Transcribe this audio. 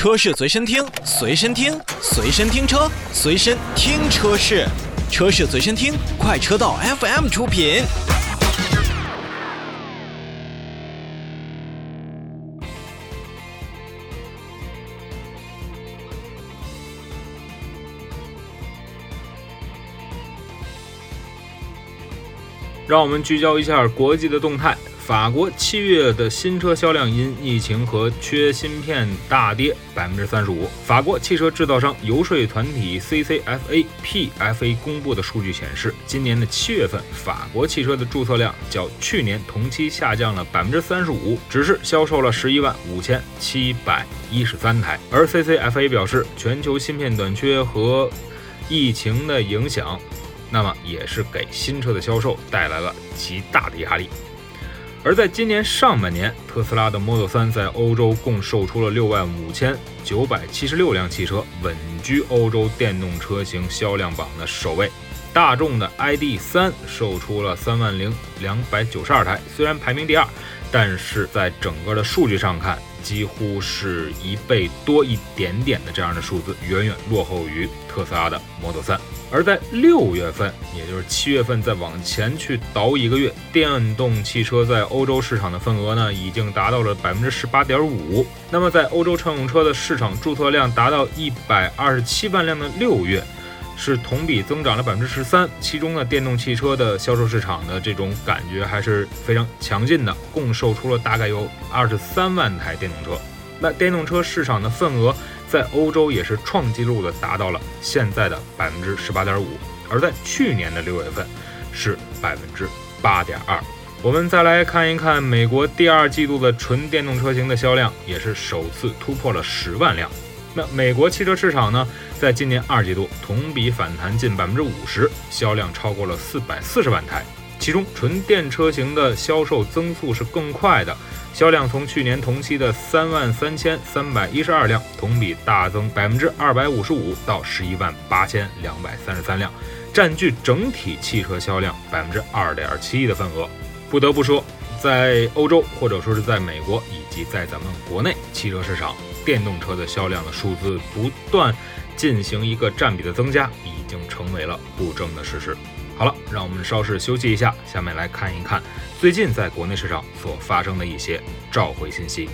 车市随身听，随身听，随身听车，随身听车市，车市随身听，快车道 FM 出品。让我们聚焦一下国际的动态。法国七月的新车销量因疫情和缺芯片大跌百分之三十五。法国汽车制造商游说团体 CCFA PFA 公布的数据显示，今年的七月份，法国汽车的注册量较去年同期下降了百分之三十五，只是销售了十一万五千七百一十三台。而 CCFA 表示，全球芯片短缺和疫情的影响，那么也是给新车的销售带来了极大的压力。而在今年上半年，特斯拉的 Model 3在欧洲共售出了六万五千九百七十六辆汽车，稳居欧洲电动车型销量榜的首位。大众的 ID.3 售出了三万零两百九十二台，虽然排名第二，但是在整个的数据上看，几乎是一倍多一点点的这样的数字，远远落后于特斯拉的 Model 3。而在六月份，也就是七月份，再往前去倒一个月，电动汽车在欧洲市场的份额呢，已经达到了百分之十八点五。那么，在欧洲乘用车的市场注册量达到一百二十七万辆的六月，是同比增长了百分之十三。其中呢，电动汽车的销售市场的这种感觉还是非常强劲的，共售出了大概有二十三万台电动车。那电动车市场的份额。在欧洲也是创纪录的，达到了现在的百分之十八点五，而在去年的六月份是百分之八点二。我们再来看一看美国第二季度的纯电动车型的销量，也是首次突破了十万辆。那美国汽车市场呢，在今年二季度同比反弹近百分之五十，销量超过了四百四十万台。其中，纯电车型的销售增速是更快的，销量从去年同期的三万三千三百一十二辆，同比大增百分之二百五十五，到十一万八千两百三十三辆，占据整体汽车销量百分之二点七的份额。不得不说，在欧洲或者说是在美国以及在咱们国内汽车市场，电动车的销量的数字不断进行一个占比的增加，已经成为了不争的事实。好了，让我们稍事休息一下，下面来看一看最近在国内市场所发生的一些召回信息。